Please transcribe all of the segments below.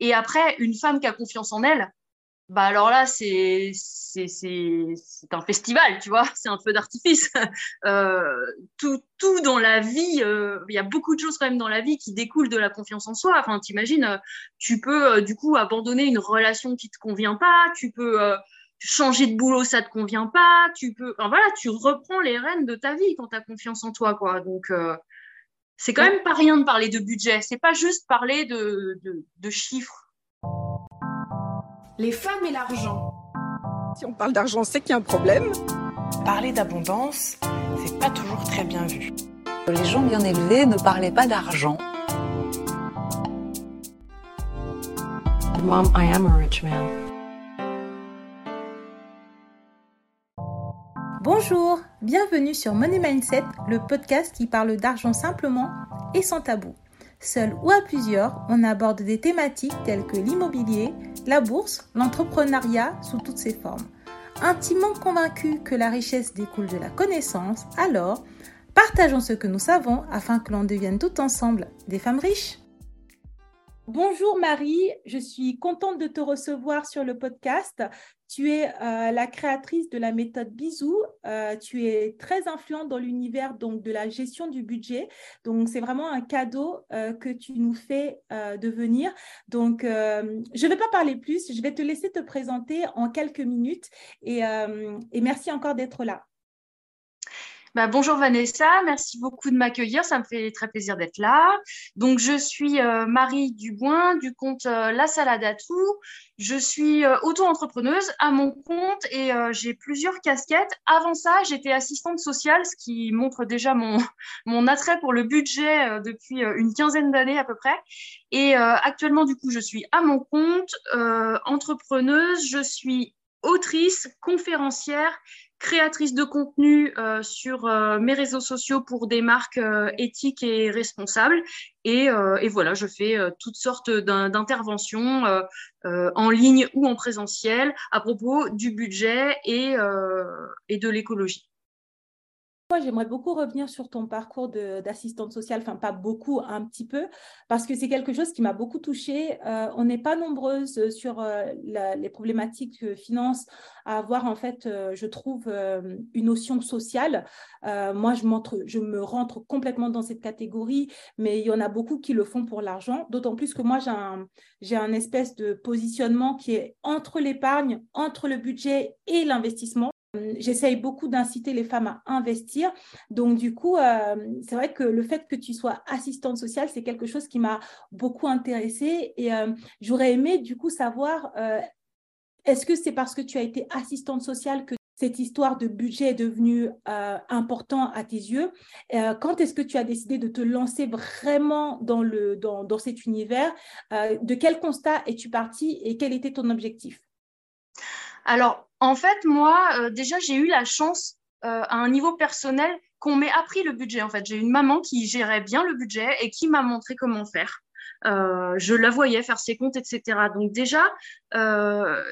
Et après, une femme qui a confiance en elle, bah alors là, c'est un festival, tu vois, c'est un feu d'artifice. Euh, tout, tout dans la vie, euh, il y a beaucoup de choses quand même dans la vie qui découlent de la confiance en soi. Enfin, t'imagines, euh, tu peux du coup abandonner une relation qui te convient pas, tu peux changer de boulot, ça te convient pas, tu peux, enfin, voilà, tu reprends les rênes de ta vie quand tu as confiance en toi, quoi. Donc, c'est quand même pas rien de parler de budget, c'est pas juste parler de, de, de chiffres les femmes et l'argent. Si on parle d'argent, c'est qu'il y a un problème. Parler d'abondance, c'est pas toujours très bien vu. Les gens bien élevés ne parlaient pas d'argent. Mom, I am a rich man. Bonjour, bienvenue sur Money Mindset, le podcast qui parle d'argent simplement et sans tabou. Seul ou à plusieurs, on aborde des thématiques telles que l'immobilier, la bourse, l'entrepreneuriat sous toutes ses formes. Intimement convaincus que la richesse découle de la connaissance, alors partageons ce que nous savons afin que l'on devienne tout ensemble des femmes riches. Bonjour Marie, je suis contente de te recevoir sur le podcast. Tu es euh, la créatrice de la méthode Bisou. Euh, tu es très influente dans l'univers donc de la gestion du budget. Donc c'est vraiment un cadeau euh, que tu nous fais de venir. Donc je ne vais pas parler plus. Je vais te laisser te présenter en quelques minutes et merci encore d'être là. Bah, bonjour Vanessa, merci beaucoup de m'accueillir, ça me fait très plaisir d'être là. Donc je suis euh, Marie Duboin du compte euh, La Salade à tout. Je suis euh, auto-entrepreneuse à mon compte et j'ai plusieurs casquettes. Avant ça, j'étais assistante sociale, ce qui montre déjà mon, mon attrait pour le budget depuis une quinzaine d'années à peu près. Et actuellement, du coup, je suis à mon compte, entrepreneuse, je suis autrice, conférencière créatrice de contenu euh, sur euh, mes réseaux sociaux pour des marques euh, éthiques et responsables. Et, voilà, je fais toutes sortes d'interventions en ligne ou en présentiel à propos du budget et, et de l'écologie. Moi, j'aimerais beaucoup revenir sur ton parcours d'assistante sociale, enfin pas beaucoup, un petit peu, parce que c'est quelque chose qui m'a beaucoup touchée. Euh, on n'est pas nombreuses sur euh, les problématiques de finance à avoir, en fait, euh, je trouve, une notion sociale. moi, je, me rentre complètement dans cette catégorie, mais il y en a beaucoup qui le font pour l'argent, d'autant plus que moi, j'ai un espèce de positionnement qui est entre l'épargne, entre le budget et l'investissement. J'essaye beaucoup d'inciter les femmes à investir. Donc, du coup, euh, c'est vrai que le fait que tu sois assistante sociale, c'est quelque chose qui m'a beaucoup intéressée. Et euh, j'aurais aimé, du coup, savoir, euh, est-ce que c'est parce que tu as été assistante sociale que cette histoire de budget est devenue important à tes yeux? quand est-ce que tu as décidé de te lancer vraiment dans, le, dans, dans cet univers? De quel constat es-tu partie et quel était ton objectif? Alors, en fait, moi, euh, déjà, j'ai eu la chance euh, à un niveau personnel qu'on m'ait appris le budget. En fait, j'ai une maman qui gérait bien le budget et qui m'a montré comment faire. Euh, je la voyais faire ses comptes, etc. Donc déjà,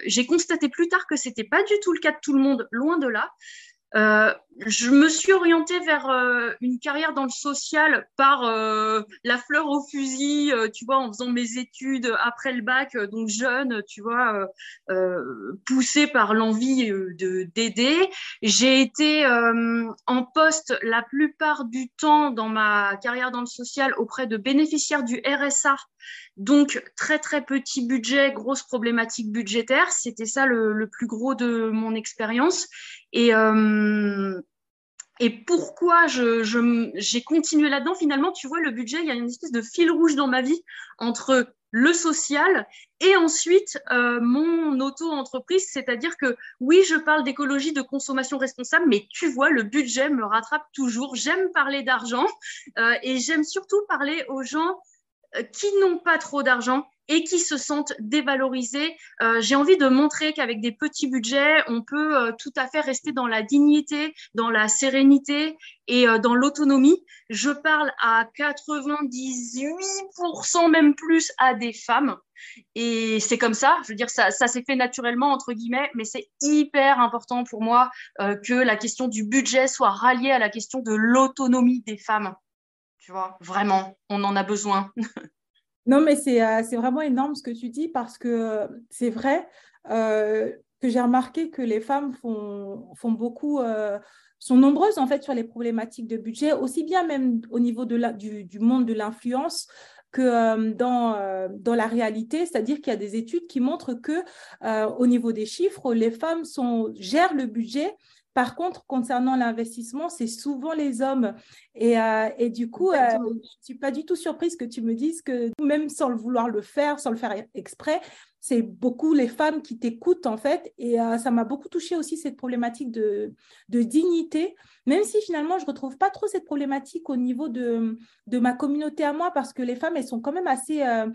j'ai constaté plus tard que c'était pas du tout le cas de tout le monde, loin de là. Euh, je me suis orientée vers euh, une carrière dans le social par euh, la fleur au fusil, tu vois, en faisant mes études après le bac, donc jeune, tu vois, poussée par l'envie de d'aider. J'ai été en poste la plupart du temps dans ma carrière dans le social auprès de bénéficiaires du RSA donc, très, très petit budget, grosse problématique budgétaire. C'était ça le, plus gros de mon expérience. Et, euh, et pourquoi j'ai je, continué là-dedans Finalement, tu vois, le budget, il y a une espèce de fil rouge dans ma vie entre le social et ensuite euh, mon auto-entreprise, c'est-à-dire que oui, je parle d'écologie, de consommation responsable, mais tu vois, le budget me rattrape toujours. J'aime parler d'argent euh, et j'aime surtout parler aux gens qui n'ont pas trop d'argent et qui se sentent dévalorisés. Euh, j'ai envie de montrer qu'avec des petits budgets, on peut euh, tout à fait rester dans la dignité, dans la sérénité et dans l'autonomie. Je parle à 98%, même plus, à des femmes. Et c'est comme ça, je veux dire, ça, ça s'est fait naturellement, entre guillemets, mais c'est hyper important pour moi que la question du budget soit ralliée à la question de l'autonomie des femmes. Tu vois, vraiment, on en a besoin. Non, mais c'est vraiment énorme ce que tu dis parce que c'est vrai que j'ai remarqué que les femmes font, beaucoup sont nombreuses en fait sur les problématiques de budget, aussi bien même au niveau du, monde de l'influence que euh, dans, euh, la réalité, c'est-à-dire qu'il y a des études qui montrent que euh, au niveau des chiffres, les femmes gèrent le budget par contre, concernant l'investissement, c'est souvent les hommes. Et, et du coup, je ne suis pas du tout surprise que tu me dises que même sans le vouloir le faire, sans le faire exprès, c'est beaucoup les femmes qui t'écoutent en fait. Et euh, ça m'a beaucoup touché aussi cette problématique de, de, dignité, même si finalement je ne retrouve pas trop cette problématique au niveau de, de, ma communauté à moi, parce que les femmes, elles sont quand même assez... Euh,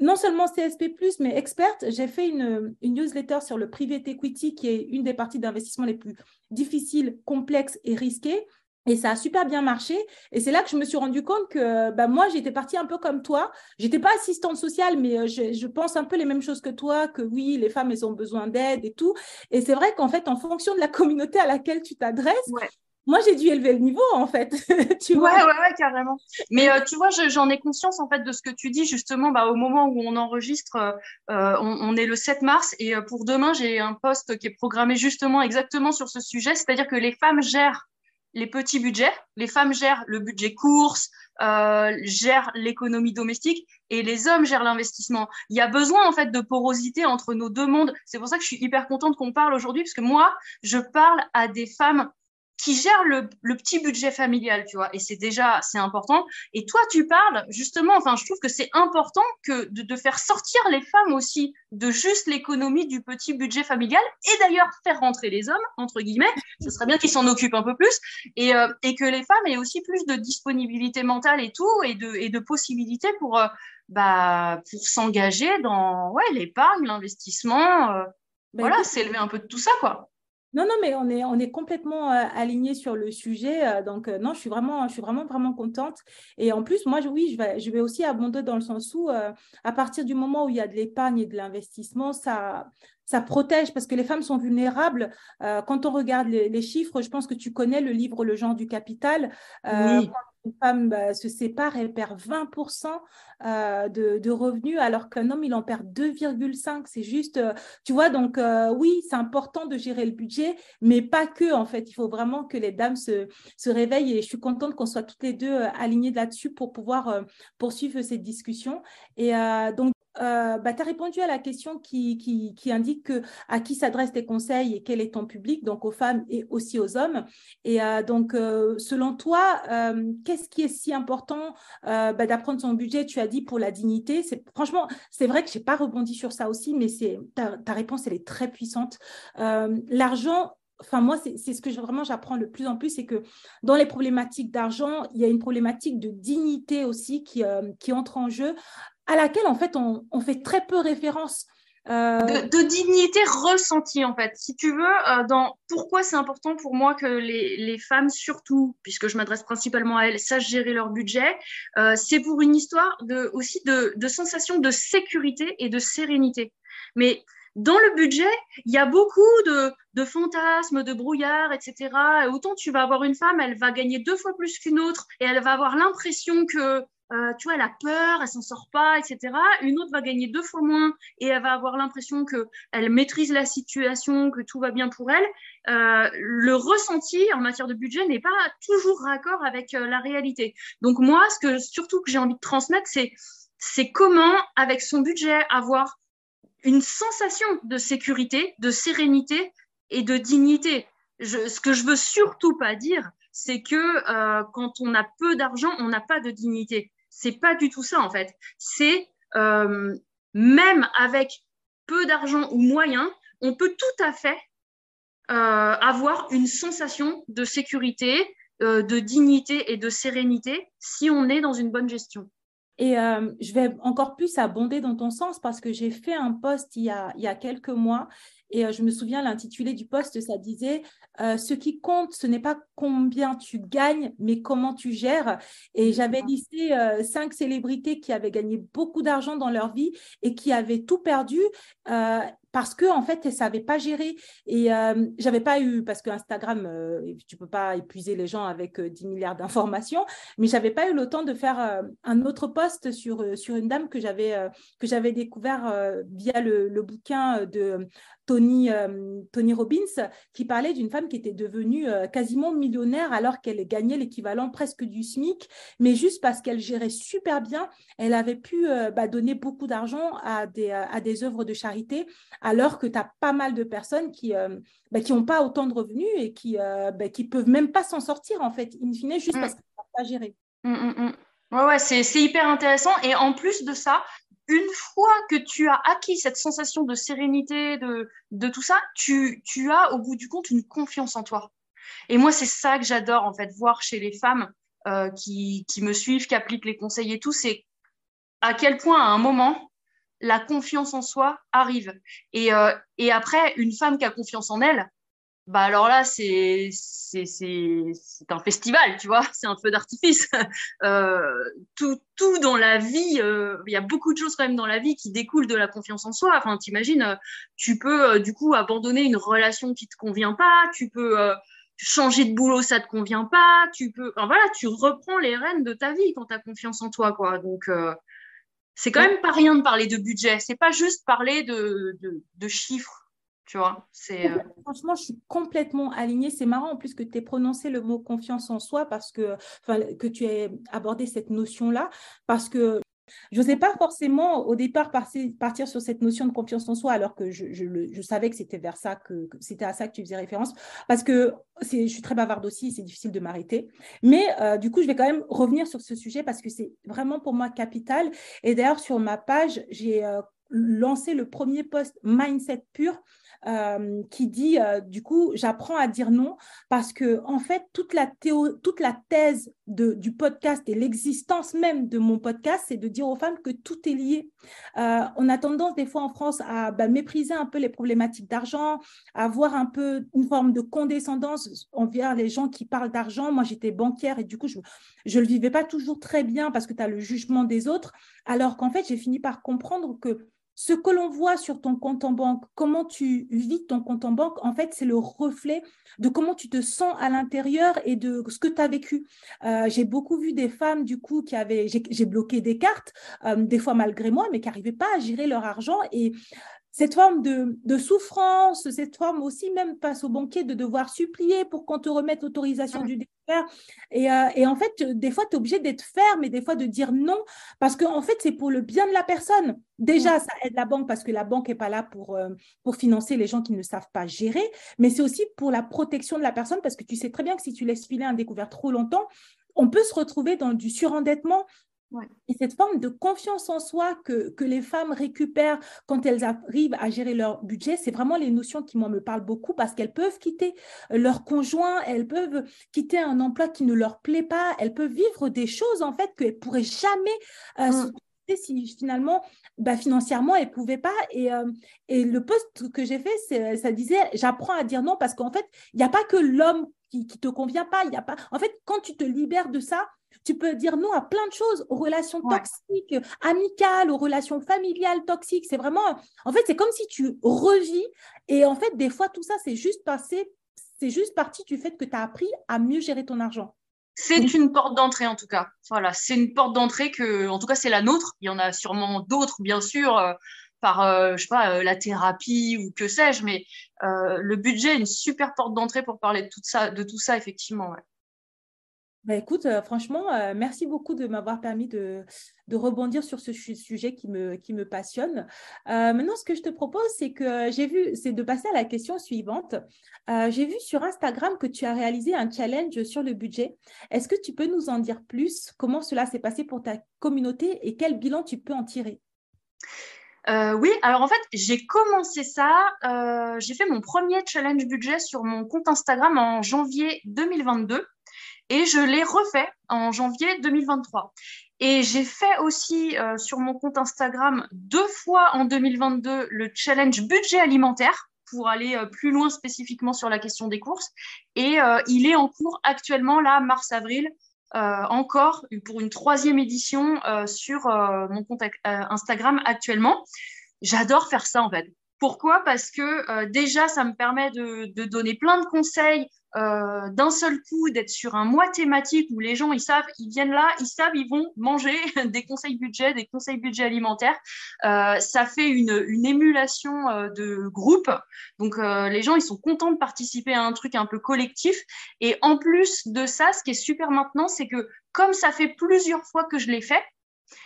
non seulement CSP, mais expertes. J'ai fait une, newsletter sur le private equity, qui est une des parties d'investissement les plus difficiles, complexes et risquées. Et ça a super bien marché. Et c'est là que je me suis rendu compte que bah, moi, j'étais partie un peu comme toi. J'étais pas assistante sociale, mais euh, je, pense un peu les mêmes choses que toi, que oui, les femmes, elles ont besoin d'aide et tout. Et c'est vrai qu'en fait, en fonction de la communauté à laquelle tu t'adresses, moi, j'ai dû élever le niveau, en fait. tu vois ouais, ouais, carrément. Mais euh, tu vois, j'en ai conscience, en fait, de ce que tu dis, justement, bah, au moment où on enregistre, euh, on, on, est le 7 mars, et pour demain, j'ai un poste qui est programmé justement exactement sur ce sujet, c'est-à-dire que les femmes gèrent les petits budgets. Les femmes gèrent le budget course, euh, gèrent l'économie domestique et les hommes gèrent l'investissement. Il y a besoin en fait de porosité entre nos deux mondes. C'est pour ça que je suis hyper contente qu'on parle aujourd'hui parce que moi, je parle à des femmes qui gère le, petit budget familial, tu vois, et c'est déjà, c'est important. Et toi, tu parles, justement, enfin, je trouve que c'est important que de, faire sortir les femmes aussi de juste l'économie du petit budget familial, et d'ailleurs faire rentrer les hommes, entre guillemets, ce serait bien qu'ils s'en occupent un peu plus, et, euh, et, que les femmes aient aussi plus de disponibilité mentale et tout, et de, et de possibilités pour, euh, bah, pour s'engager dans ouais, l'épargne, l'investissement, euh, ben voilà, s'élever un peu de tout ça, quoi. Non, non, mais on est, on est complètement euh, alignés sur le sujet. Euh, donc, euh, non, je suis vraiment, je suis vraiment, vraiment contente. Et en plus, moi, oui, je vais, je vais aussi abonder dans le sens où, à partir du moment où il y a de l'épargne et de l'investissement, ça, ça protège parce que les femmes sont vulnérables. Euh, quand on regarde les, chiffres, je pense que tu connais le livre Le genre du capital. Euh, quand une femme bah, se sépare, elle perd 20% euh, de, revenus alors qu'un homme, il en perd 2,5. C'est juste, tu vois, donc oui, c'est important de gérer le budget, mais pas que, en fait. Il faut vraiment que les dames se, se réveillent et je suis contente qu'on soit toutes les deux alignées là-dessus pour pouvoir poursuivre cette discussion. Et donc, euh, bah, tu as répondu à la question qui, indique que, à qui s'adressent tes conseils et quel est ton public, donc aux femmes et aussi aux hommes. Et euh, donc, euh, selon toi, qu'est-ce qui est si important bah, d'apprendre son budget? Tu as dit pour la dignité. Franchement, c'est vrai que je n'ai pas rebondi sur ça aussi, mais ta, réponse, elle est très puissante. L'argent, enfin moi, c'est ce que vraiment j'apprends le plus en plus, c'est que dans les problématiques d'argent, il y a une problématique de dignité aussi qui entre en jeu à laquelle en fait on, fait très peu référence. Euh, de, dignité ressentie en fait. Si tu veux, euh, dans pourquoi c'est important pour moi que les, femmes surtout, puisque je m'adresse principalement à elles, sachent gérer leur budget, euh, c'est pour une histoire de, aussi de, de sensation de sécurité et de sérénité. Mais dans le budget, il y a beaucoup de, de, fantasmes, de brouillard, etc. autant tu vas avoir une femme, elle va gagner deux fois plus qu'une autre et elle va avoir l'impression que euh, tu vois, elle a peur, elle s'en sort pas, etc. Une autre va gagner deux fois moins et elle va avoir l'impression que elle maîtrise la situation, que tout va bien pour elle. Euh, le ressenti en matière de budget n'est pas toujours raccord avec euh, la réalité. Donc moi, ce que surtout que j'ai envie de transmettre, c'est c'est comment, avec son budget, avoir une sensation de sécurité, de sérénité et de dignité. Je, ce que je veux surtout pas dire, c'est que quand on a peu d'argent, on n'a pas de dignité c'est pas du tout ça en fait. C'est euh, même avec peu d'argent ou moyen, on peut tout à fait euh, avoir une sensation de sécurité, euh, de dignité et de sérénité si on est dans une bonne gestion. Et je vais encore plus abonder dans ton sens parce que j'ai fait un post il il y a quelques mois Et je me souviens, l'intitulé du poste, ça disait Ce qui compte, ce n'est pas combien tu gagnes, mais comment tu gères. Et j'avais listé cinq célébrités qui avaient gagné beaucoup d'argent dans leur vie et qui avaient tout perdu parce que en fait, elle savait pas gérer. Et euh, j'avais pas eu, parce que Instagram, euh, tu peux pas épuiser les gens avec 10 euh, milliards d'informations, mais j'avais pas eu le temps de faire euh, un autre post sur, sur une dame que j'avais que j'avais découvert via le, le, bouquin de Tony, Tony Robbins, qui parlait d'une femme qui était devenue quasiment millionnaire alors qu'elle gagnait l'équivalent presque du SMIC, mais juste parce qu'elle gérait super bien, elle avait pu bah, donner beaucoup d'argent à des, à des œuvres de charité alors que tu as pas mal de personnes qui n'ont bah, pas autant de revenus et qui ne bah, peuvent même pas s'en sortir, en fait, in fine, juste mm. parce qu'ils ne savent pas gérer. Mm, mm, ouais, ouais c'est hyper intéressant. Et en plus de ça, une fois que tu as acquis cette sensation de sérénité, de, de tout ça, tu, tu as au bout du compte une confiance en toi. Et moi, c'est ça que j'adore, en fait, voir chez les femmes euh, qui, qui me suivent, qui appliquent les conseils et tout, c'est à quel point, à un moment, la confiance en soi arrive. Et, euh, et après, une femme qui a confiance en elle, bah alors là, c'est un festival, tu vois, c'est un feu d'artifice. Euh, tout, tout dans la vie, euh, il y a beaucoup de choses quand même dans la vie qui découlent de la confiance en soi. Enfin, t'imagines, tu peux du coup abandonner une relation qui te convient pas, tu peux changer de boulot, ça te convient pas, tu peux, enfin voilà, tu reprends les rênes de ta vie quand tu as confiance en toi, quoi. Donc, c'est quand même pas rien de parler de budget. C'est pas juste parler de, de, chiffres, tu vois. C'est, euh, Franchement, je suis complètement alignée. C'est marrant en plus que tu aies prononcé le mot confiance en soi parce que, que tu aies abordé cette notion-là parce que je n'osais pas forcément au départ partir sur cette notion de confiance en soi alors que je, savais que c'était vers ça, que, c'était à ça que tu faisais référence parce que je suis très bavarde aussi, c'est difficile de m'arrêter. Mais euh, du coup, je vais quand même revenir sur ce sujet parce que c'est vraiment pour moi capital. Et d'ailleurs, sur ma page, j'ai euh, lancé le premier post Mindset Pur euh, qui dit euh, du coup j'apprends à dire non parce que en fait toute la théo toute la thèse de, du podcast et l'existence même de mon podcast c'est de dire aux femmes que tout est lié. Euh, on a tendance des fois en France à bah, mépriser un peu les problématiques d'argent, à avoir un peu une forme de condescendance envers les gens qui parlent d'argent. Moi j'étais banquière et du coup je je le vivais pas toujours très bien parce que tu as le jugement des autres alors qu'en fait j'ai fini par comprendre que ce que l'on voit sur ton compte en banque, comment tu vis ton compte en banque, en fait, c'est le reflet de comment tu te sens à l'intérieur et de ce que tu as vécu. Euh, j'ai beaucoup vu des femmes, du coup, qui avaient, j'ai bloqué des cartes, euh, des fois malgré moi, mais qui n'arrivaient pas à gérer leur argent. Et cette forme de, souffrance, cette forme aussi même face au banquier de devoir supplier pour qu'on te remette l'autorisation du découvert. Et, euh, et, en fait, des fois, tu es obligé d'être ferme et des fois de dire non parce qu'en en fait, c'est pour le bien de la personne. Déjà, ça aide la banque parce que la banque n'est pas là pour, euh, pour financer les gens qui ne savent pas gérer, mais c'est aussi pour la protection de la personne parce que tu sais très bien que si tu laisses filer un découvert trop longtemps, on peut se retrouver dans du surendettement, et cette forme de confiance en soi que, que, les femmes récupèrent quand elles arrivent à gérer leur budget, c'est vraiment les notions qui, moi, me parlent beaucoup parce qu'elles peuvent quitter leur conjoint, elles peuvent quitter un emploi qui ne leur plaît pas, elles peuvent vivre des choses, en fait, qu'elles ne pourraient jamais euh, mm. si finalement, bah, financièrement, elles ne pouvaient pas. Et, euh, et le poste que j'ai fait, ça disait, j'apprends à dire non parce qu'en fait, il n'y a pas que l'homme qui ne te convient pas. Il y a pas... En fait, quand tu te libères de ça, tu peux dire non à plein de choses, aux relations toxiques, amicales, aux relations familiales toxiques. C'est vraiment, en fait, c'est comme si tu revis. Et en fait, des fois, tout ça, c'est juste passé, c'est juste parti du fait que tu as appris à mieux gérer ton argent. C'est une porte d'entrée en tout cas. Voilà, c'est une porte d'entrée que, en tout cas, c'est la nôtre. Il y en a sûrement d'autres, bien sûr, euh, par, euh, je sais pas, euh, la thérapie ou que sais-je, mais le budget est une super porte d'entrée pour parler de tout ça, de tout ça effectivement. Bah, écoute, euh, franchement, euh, merci beaucoup de m'avoir permis de, rebondir sur ce sujet qui me, passionne. Euh, maintenant, ce que je te propose, c'est que j'ai vu, c'est de passer à la question suivante. j'ai vu sur Instagram que tu as réalisé un challenge sur le budget. Est-ce que tu peux nous en dire plus? Comment cela s'est passé pour ta communauté et quel bilan tu peux en tirer? Oui, alors en fait, j'ai commencé ça, j'ai fait mon premier challenge budget sur mon compte Instagram en janvier 2022 et je l'ai refait en janvier 2023. Et j'ai fait aussi euh, sur mon compte Instagram deux fois en 2022 le challenge budget alimentaire. pour aller plus loin spécifiquement sur la question des courses. Et il est en cours actuellement, là, mars-avril, encore pour une troisième édition sur mon compte Instagram actuellement. J'adore faire ça en fait. Pourquoi? Parce que déjà, ça me permet de, donner plein de conseils euh, d'un seul coup d'être sur un mois thématique où les gens ils savent ils viennent là ils savent ils vont manger des conseils budget des conseils budget alimentaires euh, ça fait une, émulation euh, de groupe. Donc euh, les gens ils sont contents de participer à un truc un peu collectif. Et en plus de ça ce qui est super maintenant c'est que comme ça fait plusieurs fois que je l'ai fait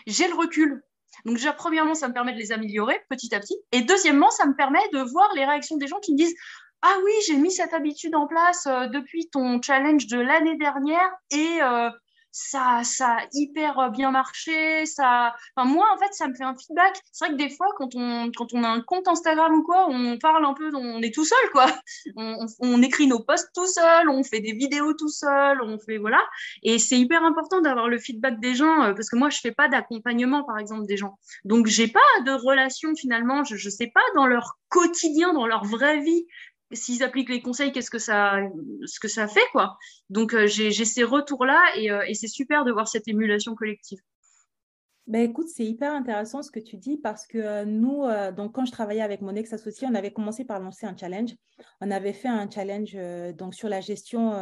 j'ai le recul. Donc premièrement, ça me permet de les améliorer petit à petit. Et deuxièmement, ça me permet de voir les réactions des gens qui me disent ah oui, j'ai mis cette habitude en place euh, depuis ton challenge de l'année dernière et euh, ça, ça a hyper bien marché. Ça... Enfin, moi, en fait, ça me fait un feedback. C'est vrai que des fois, quand on, quand on a un compte Instagram ou quoi, on parle un peu, on est tout seul, quoi. On, écrit nos posts tout seul, on fait des vidéos tout seul, on fait, voilà. Et c'est hyper important d'avoir le feedback des gens euh, parce que moi, je fais pas d'accompagnement, par exemple, des gens. Donc, j'ai pas de relation finalement. Je, je sais pas dans leur quotidien, dans leur vraie vie, s'ils appliquent les conseils, qu'est-ce que ça, ce que ça fait, quoi. Donc, euh, j'ai ces retours-là et, euh, et c'est super de voir cette émulation collective. Ben écoute, c'est hyper intéressant ce que tu dis parce que nous, donc quand je travaillais avec mon ex-associé, on avait commencé par lancer un challenge. On avait fait un challenge donc sur la gestion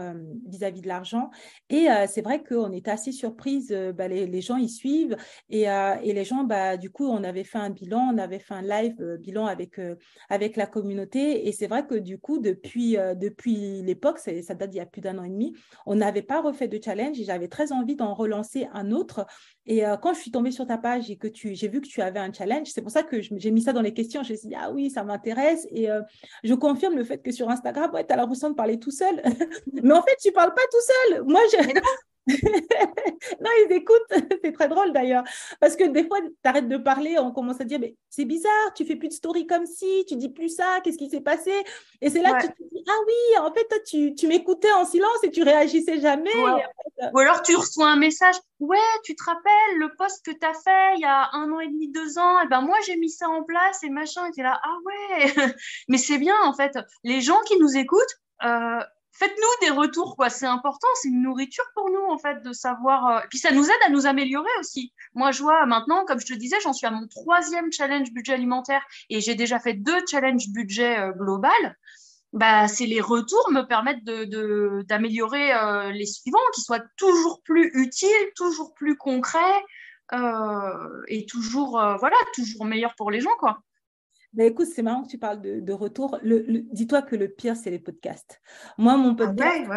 vis-à-vis de l'argent. Et c'est vrai qu'on était assez surprise. Bah, les, les, gens y suivent et, et les gens, bah, du coup, on avait fait un bilan, on avait fait un live bilan avec, avec la communauté. Et c'est vrai que du coup, depuis, depuis l'époque, ça date d'il y a plus d'un an et demi, on n'avait pas refait de challenge et j'avais très envie d'en relancer un autre. Et quand je suis tombée sur ta page et que tu, j'ai vu que tu avais un challenge. C'est pour ça que j'ai mis ça dans les questions. Je me suis dit, ah oui, ça m'intéresse. Et euh, je confirme le fait que sur Instagram, ouais, tu as l'impression de parler tout seul. Mais en fait, tu parles pas tout seul. Moi, j'ai... non, ils écoutent. c'est très drôle d'ailleurs. Parce que des fois, tu arrêtes de parler, on commence à dire, mais c'est bizarre, tu fais plus de story comme si, tu dis plus ça, qu'est-ce qui s'est passé? Et c'est là que tu te dis, ah oui, en fait, toi, tu, tu m'écoutais en silence et tu réagissais jamais. Euh, Ou alors tu reçois un message, ouais, tu te rappelles le poste que tu as fait il y a un an et demi, deux ans, et ben moi, j'ai mis ça en place et machin, et tu es là, ah ouais, mais c'est bien en fait. Les gens qui nous écoutent, euh, faites-nous des retours, quoi. C'est important, c'est une nourriture pour nous, en fait, de savoir. Euh, puis ça nous aide à nous améliorer aussi. Moi, je vois maintenant, comme je te disais, j'en suis à mon troisième challenge budget alimentaire et j'ai déjà fait deux challenges budget euh, global. Bah, c'est les retours me permettent de, d'améliorer euh, les suivants, qui soient toujours plus utiles, toujours plus concrets et toujours, voilà, toujours meilleurs pour les gens, quoi. Mais écoute, c'est marrant que tu parles de, retour. Le, Dis-toi que le pire, c'est les podcasts. Moi, mon ah podcast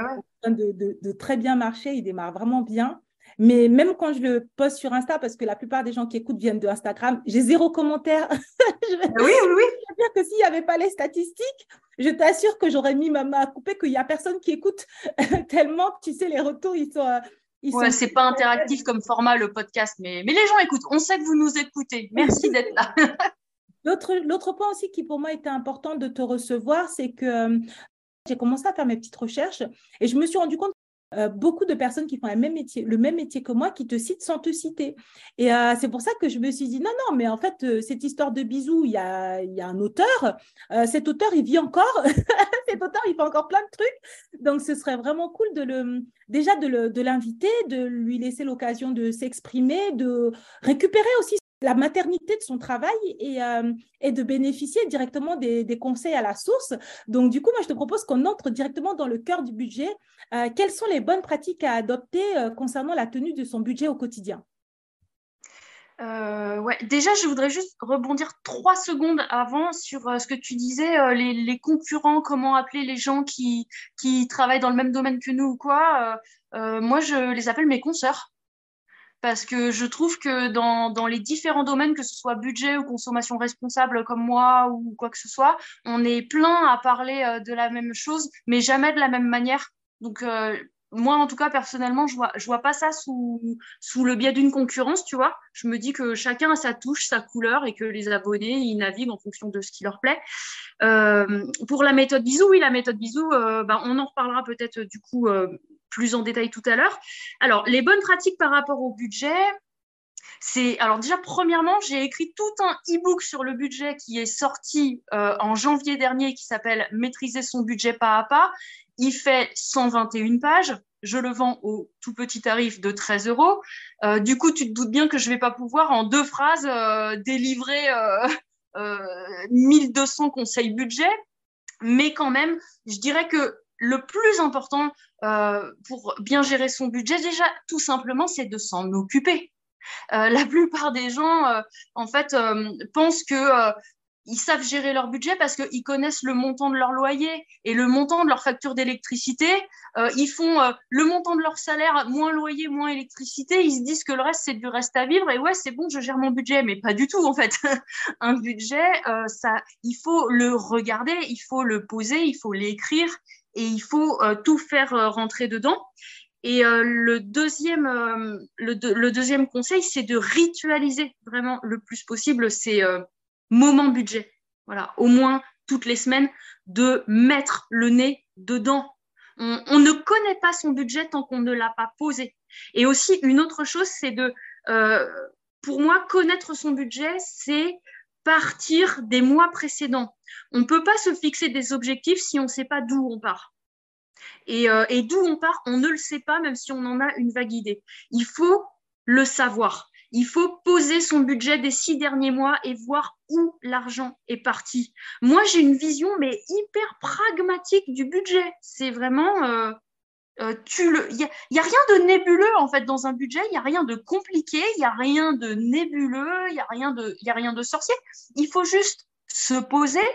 ah De, de, de, très bien marcher, il démarre vraiment bien. Mais même quand je le poste sur Insta, parce que la plupart des gens qui écoutent viennent de Instagram, j'ai zéro commentaire. Ah oui, oui, oui. dire que s'il n'y avait pas les statistiques, je t'assure que j'aurais mis ma main à couper, qu'il n'y a personne qui écoute tellement, tu sais, les retours, ils sont... Ils ouais, c'est pas interactif comme format le podcast, mais, mais les gens écoutent. On sait que vous nous écoutez. Merci d'être là. L'autre point aussi qui pour moi était important de te recevoir, c'est que euh, j'ai commencé à faire mes petites recherches et je me suis rendu compte euh, beaucoup de personnes qui font le même métier, que moi, qui te citent sans te citer. Et euh, c'est pour ça que je me suis dit, non, non, mais en fait, cette histoire de bisous, il y a, un auteur. cet auteur, il vit encore. cet auteur, il fait encore plein de trucs. Donc, ce serait vraiment cool de déjà de l'inviter, de lui laisser l'occasion de s'exprimer, de récupérer aussi la maternité de son travail et, euh, de bénéficier directement des, conseils à la source. Donc, du coup, moi, je te propose qu'on entre directement dans le cœur du budget. Euh, quelles sont les bonnes pratiques à adopter euh, concernant la tenue de son budget au quotidien? Ouais. Déjà, je voudrais juste rebondir trois secondes avant sur ce que tu disais, les, les, concurrents, comment appeler les gens qui, qui travaillent dans le même domaine que nous ou quoi. moi, je les appelle mes consoeurs parce que je trouve que dans, dans, les différents domaines, que ce soit budget ou consommation responsable comme moi ou quoi que ce soit, on est plein à parler euh, de la même chose, mais jamais de la même manière. Donc, euh, moi, en tout cas, personnellement, je vois, je vois pas ça sous, sous le biais d'une concurrence, tu vois. Je me dis que chacun a sa touche, sa couleur et que les abonnés, ils naviguent en fonction de ce qui leur plaît. Euh, pour la méthode bisou, oui, la méthode bisou, bah, on en reparlera peut-être du coup plus en détail tout à l'heure. Alors, les bonnes pratiques par rapport au budget, c'est alors déjà premièrement, j'ai écrit tout un e-book sur le budget qui est sorti euh, en janvier dernier qui s'appelle Maîtriser son budget pas à pas. Il fait 121 pages. Je le vends au tout petit tarif de 13 euros. Euh, du coup, tu te doutes bien que je vais pas pouvoir en deux phrases euh, délivrer 1200 conseils budget. Mais quand même, je dirais que le plus important pour bien gérer son budget, déjà, tout simplement, c'est de s'en occuper. Euh, la plupart des gens, euh, en fait, euh, pensent que ils savent gérer leur budget parce qu'ils connaissent le montant de leur loyer et le montant de leur facture d'électricité. ils font le montant de leur salaire, moins loyer, moins électricité. Ils se disent que le reste, c'est du reste à vivre. Et ouais, c'est bon, je gère mon budget. Mais pas du tout, en fait. Un budget, ça, il faut le regarder, il faut le poser, il faut l'écrire et il faut tout faire rentrer dedans. Et euh, le, deuxième, euh, le, deuxième conseil, c'est de ritualiser vraiment le plus possible ces euh, moments budget. Voilà, au moins toutes les semaines, de mettre le nez dedans. On, on ne connaît pas son budget tant qu'on ne l'a pas posé. Et aussi, une autre chose, c'est de, pour moi, connaître son budget, c'est partir des mois précédents. On ne peut pas se fixer des objectifs si on ne sait pas d'où on part. Euh, et, d'où on part, on ne le sait pas, même si on en a une vague idée. Il faut le savoir. Il faut poser son budget des six derniers mois et voir où l'argent est parti. Moi, j'ai une vision, mais hyper pragmatique du budget. C'est vraiment, euh, euh, il n'y a, rien de nébuleux en fait dans un budget. Il n'y a rien de compliqué. Il n'y a rien de nébuleux. Il n'y a rien de, il a rien de sorcier. Il faut juste se poser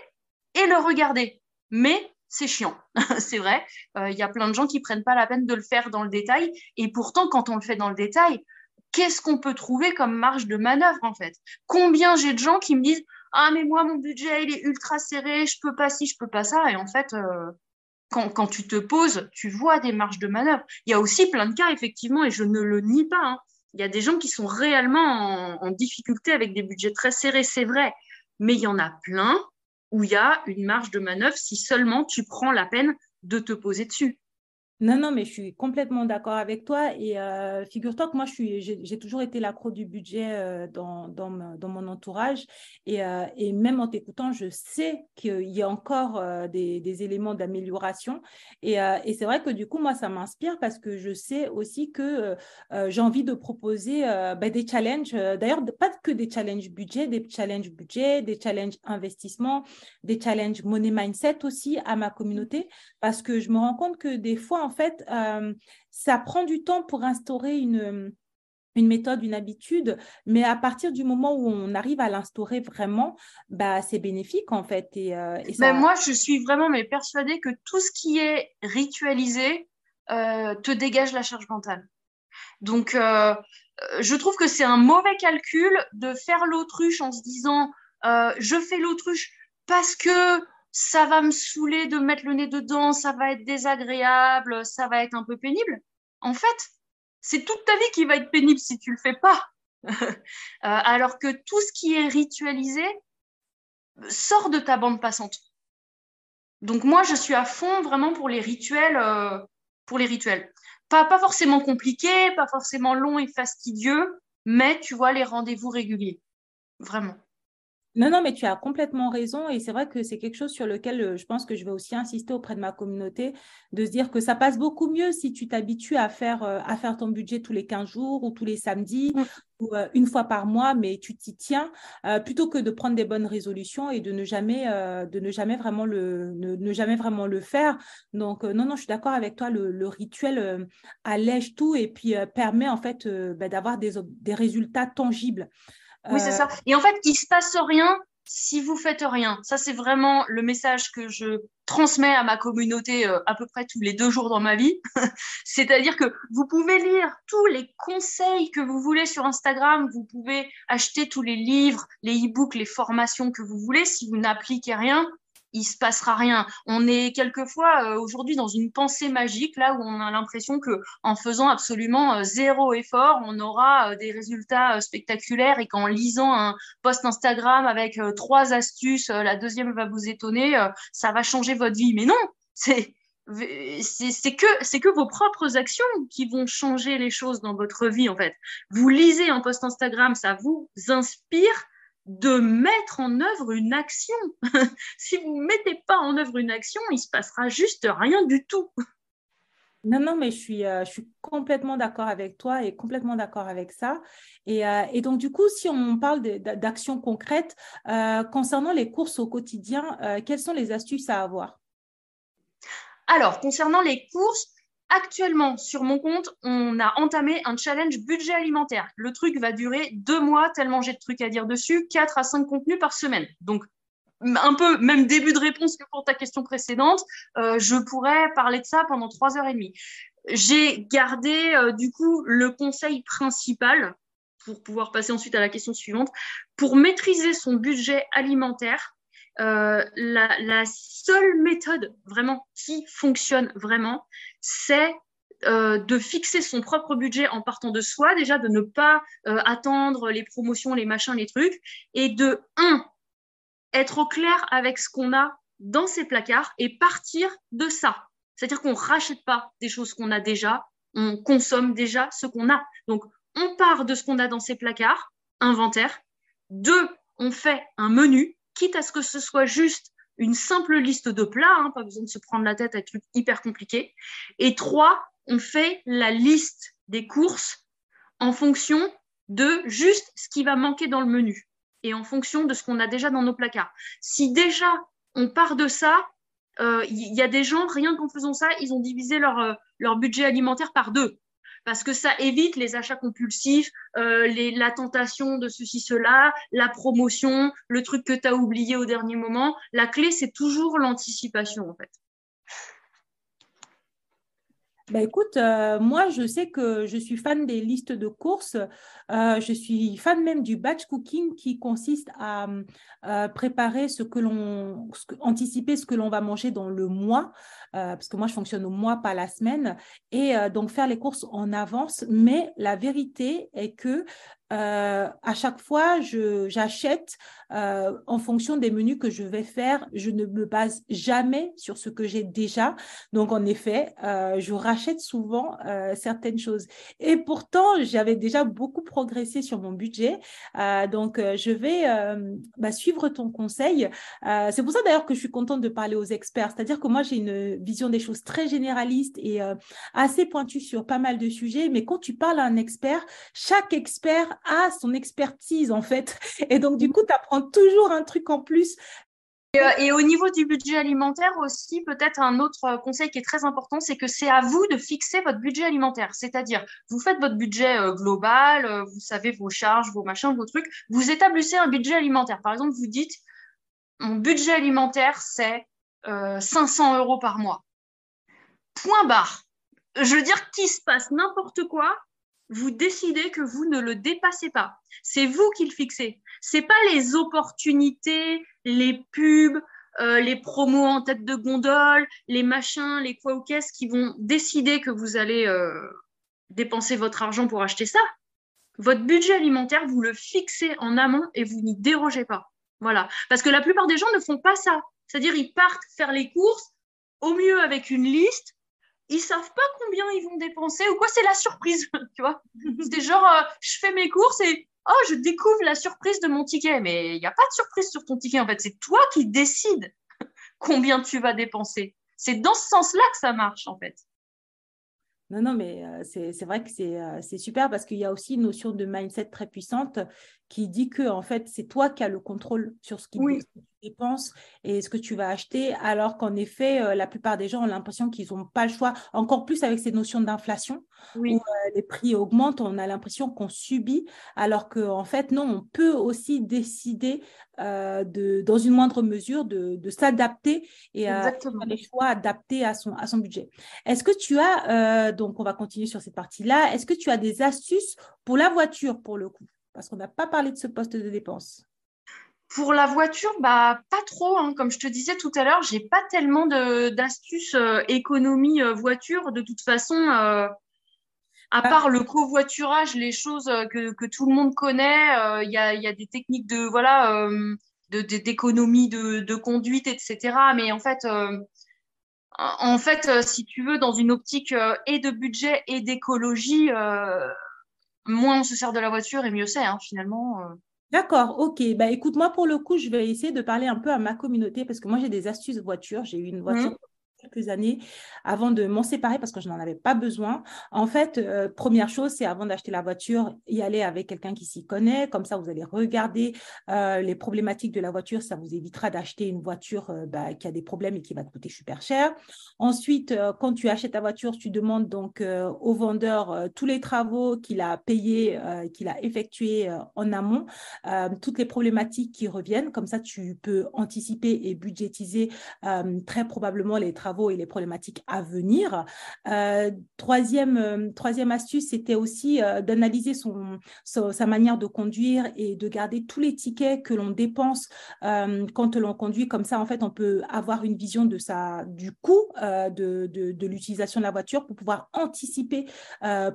et le regarder. Mais c'est chiant, c'est vrai. Il euh, y a plein de gens qui prennent pas la peine de le faire dans le détail. Et pourtant, quand on le fait dans le détail, qu'est-ce qu'on peut trouver comme marge de manœuvre en fait? Combien j'ai de gens qui me disent ah mais moi mon budget il est ultra serré, je peux pas ci, je peux pas ça. Et en fait, euh, quand, tu te poses, tu vois des marges de manœuvre. Il y a aussi plein de cas effectivement, et je ne le nie pas. Hein. Il y a des gens qui sont réellement en, en difficulté avec des budgets très serrés, c'est vrai. Mais il y en a plein où il y a une marge de manœuvre si seulement tu prends la peine de te poser dessus. Non, non, mais je suis complètement d'accord avec toi. Et euh, figure-toi que moi, j'ai toujours été l'accro du budget euh, dans, dans, mon entourage. Et, euh, et même en t'écoutant, je sais qu'il y a encore des, des, éléments d'amélioration. Et, et c'est vrai que du coup, moi, ça m'inspire parce que je sais aussi que j'ai envie de proposer ben, des challenges. D'ailleurs, pas que des challenges budget, des challenges budget, des challenges investissement, des challenges money mindset aussi à ma communauté. Parce que je me rends compte que des fois, en fait, euh, ça prend du temps pour instaurer une, une méthode, une habitude, mais à partir du moment où on arrive à l'instaurer vraiment, bah, c'est bénéfique en fait. Et, euh, moi, je suis vraiment mais persuadée que tout ce qui est ritualisé euh, te dégage la charge mentale. Donc, je trouve que c'est un mauvais calcul de faire l'autruche en se disant je fais l'autruche parce que ça va me saouler de mettre le nez dedans, ça va être désagréable, ça va être un peu pénible. En fait, c'est toute ta vie qui va être pénible si tu le fais pas. Euh, alors que tout ce qui est ritualisé sort de ta bande passante. Donc moi, je suis à fond vraiment pour les rituels, euh, pour les rituels. Pas, pas forcément compliqués, pas forcément longs et fastidieux, mais tu vois les rendez-vous réguliers. Vraiment. Non, non, mais tu as complètement raison et c'est vrai que c'est quelque chose sur lequel euh, je pense que je vais aussi insister auprès de ma communauté, de se dire que ça passe beaucoup mieux si tu t'habitues à faire, euh, à faire ton budget tous les 15 jours ou tous les samedis mmh. ou euh, une fois par mois, mais tu t'y tiens, plutôt que de prendre des bonnes résolutions et de ne jamais, de ne jamais, vraiment, le, ne, jamais vraiment le faire. Donc, non, non, je suis d'accord avec toi, le, rituel allège tout et puis permet en fait bah, d'avoir des, des résultats tangibles. Oui, c'est ça. Et en fait, il se passe rien si vous faites rien. Ça, c'est vraiment le message que je transmets à ma communauté euh, à peu près tous les deux jours dans ma vie. C'est-à-dire que vous pouvez lire tous les conseils que vous voulez sur Instagram, vous pouvez acheter tous les livres, les e-books, les formations que vous voulez. Si vous n'appliquez rien, il se passera rien. On est quelquefois euh, aujourd'hui dans une pensée magique là où on a l'impression que en faisant absolument euh, zéro effort, on aura euh, des résultats spectaculaires et qu'en lisant un post Instagram avec trois astuces, la deuxième va vous étonner, ça va changer votre vie. Mais non, c'est c'est que c'est que vos propres actions qui vont changer les choses dans votre vie en fait. Vous lisez un post Instagram, ça vous inspire de mettre en œuvre une action. si vous ne mettez pas en œuvre une action, il se passera juste rien du tout. Non, non, mais je suis, euh, je suis complètement d'accord avec toi et complètement d'accord avec ça. Et, euh, et, donc, du coup, si on parle d'actions concrètes euh, concernant les courses au quotidien, quelles sont les astuces à avoir? Alors, concernant les courses, actuellement, sur mon compte, on a entamé un challenge budget alimentaire. Le truc va durer deux mois, tellement j'ai de trucs à dire dessus, quatre à cinq contenus par semaine. Donc, un peu même début de réponse que pour ta question précédente, euh, je pourrais parler de ça pendant trois heures et demie. J'ai gardé euh, du coup le conseil principal pour pouvoir passer ensuite à la question suivante. Pour maîtriser son budget alimentaire, euh, la, seule méthode vraiment qui fonctionne vraiment, c'est de fixer son propre budget en partant de soi, déjà de ne pas attendre les promotions, les machins, les trucs, et de, un, être au clair avec ce qu'on a dans ses placards et partir de ça. C'est-à-dire qu'on ne rachète pas des choses qu'on a déjà, on consomme déjà ce qu'on a. Donc, on part de ce qu'on a dans ses placards, inventaire. Deux, on fait un menu, quitte à ce que ce soit juste une simple liste de plats, hein, pas besoin de se prendre la tête avec trucs hyper compliqués. Et trois, on fait la liste des courses en fonction de juste ce qui va manquer dans le menu et en fonction de ce qu'on a déjà dans nos placards. Si déjà on part de ça, il euh, y, a des gens, rien qu'en faisant ça, ils ont divisé leur, euh, leur budget alimentaire par deux. Parce que ça évite les achats compulsifs, euh, la tentation de ceci, cela, la promotion, le truc que tu as oublié au dernier moment. La clé, c'est toujours l'anticipation, en fait. Bah écoute, euh, moi, je sais que je suis fan des listes de courses. Euh, je suis fan même du batch cooking qui consiste à euh, préparer ce que l'on, anticiper ce que l'on va manger dans le mois, parce que moi, je fonctionne au mois, pas la semaine, et donc faire les courses en avance. Mais la vérité est que euh, à chaque fois, j'achète euh, en fonction des menus que je vais faire. Je ne me base jamais sur ce que j'ai déjà. Donc, en effet, euh, je rachète souvent certaines choses. Et pourtant, j'avais déjà beaucoup progressé sur mon budget. donc, je vais bah, suivre ton conseil. C'est pour ça d'ailleurs que je suis contente de parler aux experts. C'est-à-dire que moi, j'ai une vision des choses très généraliste et assez pointue sur pas mal de sujets. Mais quand tu parles à un expert, chaque expert a son expertise en fait. Et donc, du coup, tu apprends toujours un truc en plus. Euh, et, au niveau du budget alimentaire aussi, peut-être un autre euh, conseil qui est très important, c'est que c'est à vous de fixer votre budget alimentaire. C'est-à-dire, vous faites votre budget euh, global, vous savez vos charges, vos machins, vos trucs, vous établissez un budget alimentaire. Par exemple, vous dites, mon budget alimentaire, c'est 500 euros par mois. Point barre. Je veux dire qu'il se passe n'importe quoi, vous décidez que vous ne le dépassez pas. C'est vous qui le fixez. C'est pas les opportunités, les pubs, euh, les promos en tête de gondole, les machins, les quoi ou qu'est-ce qui vont décider que vous allez euh, dépenser votre argent pour acheter ça. Votre budget alimentaire, vous le fixez en amont et vous n'y dérogez pas. Voilà. Parce que la plupart des gens ne font pas ça. C'est-à-dire, ils partent faire les courses, au mieux avec une liste, ils savent pas combien ils vont dépenser ou quoi, c'est la surprise, tu vois. C'est genre, euh, je fais mes courses et oh, je découvre la surprise de mon ticket. Mais il n'y a pas de surprise sur ton ticket, en fait. C'est toi qui décides combien tu vas dépenser. C'est dans ce sens-là que ça marche, en fait. Non, non, mais euh, c'est vrai que euh, c'est super parce qu'il y a aussi une notion de mindset très puissante qui dit que en fait, c'est toi qui as le contrôle sur ce qui oui. dépenses et ce que tu vas acheter, alors qu'en effet, euh, la plupart des gens ont l'impression qu'ils n'ont pas le choix, encore plus avec ces notions d'inflation, où euh, les prix augmentent, on a l'impression qu'on subit, alors qu'en en fait, non, on peut aussi décider euh, de, dans une moindre mesure de, de s'adapter et à faire les choix adaptés à son, à son budget. Est-ce que tu as, donc on va continuer sur cette partie-là, est-ce que tu as des astuces pour la voiture pour le coup? Parce qu'on n'a pas parlé de ce poste de dépense. Pour la voiture, bah pas trop. Hein. Comme je te disais tout à l'heure, j'ai pas tellement d'astuces euh, économie euh, voiture. De toute façon, euh, à bah part le covoiturage, les choses que, que, tout le monde connaît, il y a, y, a, des techniques de voilà d'économie de, de, de, conduite, etc. Mais en fait, en fait, si tu veux, dans une optique et de budget et d'écologie, moins on se sert de la voiture et mieux c'est, hein, finalement. D'accord, ok. Bah, écoute, moi, pour le coup, je vais essayer de parler un peu à ma communauté parce que moi, j'ai des astuces voiture. J'ai eu une voiture mmh quelques années avant de m'en séparer parce que je n'en avais pas besoin. En fait, euh, première chose, c'est avant d'acheter la voiture, y aller avec quelqu'un qui s'y connaît. Comme ça, vous allez regarder euh, les problématiques de la voiture. Ça vous évitera d'acheter une voiture euh, bah, qui a des problèmes et qui va te coûter super cher. Ensuite, quand tu achètes ta voiture, tu demandes donc au vendeur tous les travaux qu'il a payés, qu'il a effectués en amont, toutes les problématiques qui reviennent. Comme ça, tu peux anticiper et budgétiser très probablement les travaux et les problématiques à venir. Euh, troisième, euh, troisième astuce, c'était aussi euh, d'analyser son, sa manière de conduire et de garder tous les tickets que l'on dépense quand l'on conduit. Comme ça, en fait, on peut avoir une vision de sa, du coût de, de, de l'utilisation de la voiture pour pouvoir anticiper